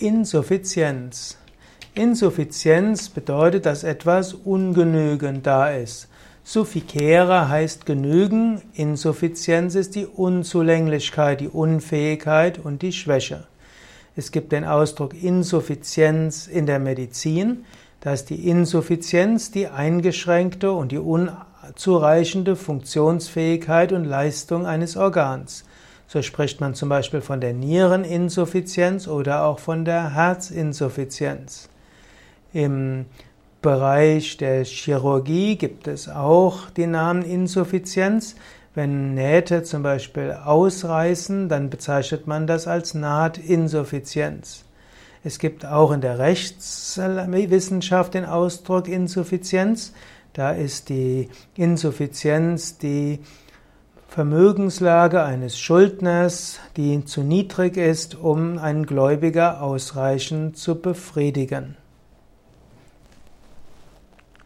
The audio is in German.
Insuffizienz. Insuffizienz bedeutet, dass etwas ungenügend da ist. Sufficere heißt genügen, Insuffizienz ist die Unzulänglichkeit, die Unfähigkeit und die Schwäche. Es gibt den Ausdruck Insuffizienz in der Medizin, da ist die Insuffizienz die eingeschränkte und die unzureichende Funktionsfähigkeit und Leistung eines Organs. So spricht man zum Beispiel von der Niereninsuffizienz oder auch von der Herzinsuffizienz. Im Bereich der Chirurgie gibt es auch die Namen Insuffizienz. Wenn Nähte zum Beispiel ausreißen, dann bezeichnet man das als Nahtinsuffizienz. Es gibt auch in der Rechtswissenschaft den Ausdruck Insuffizienz. Da ist die Insuffizienz die Vermögenslage eines Schuldners, die zu niedrig ist, um einen Gläubiger ausreichend zu befriedigen.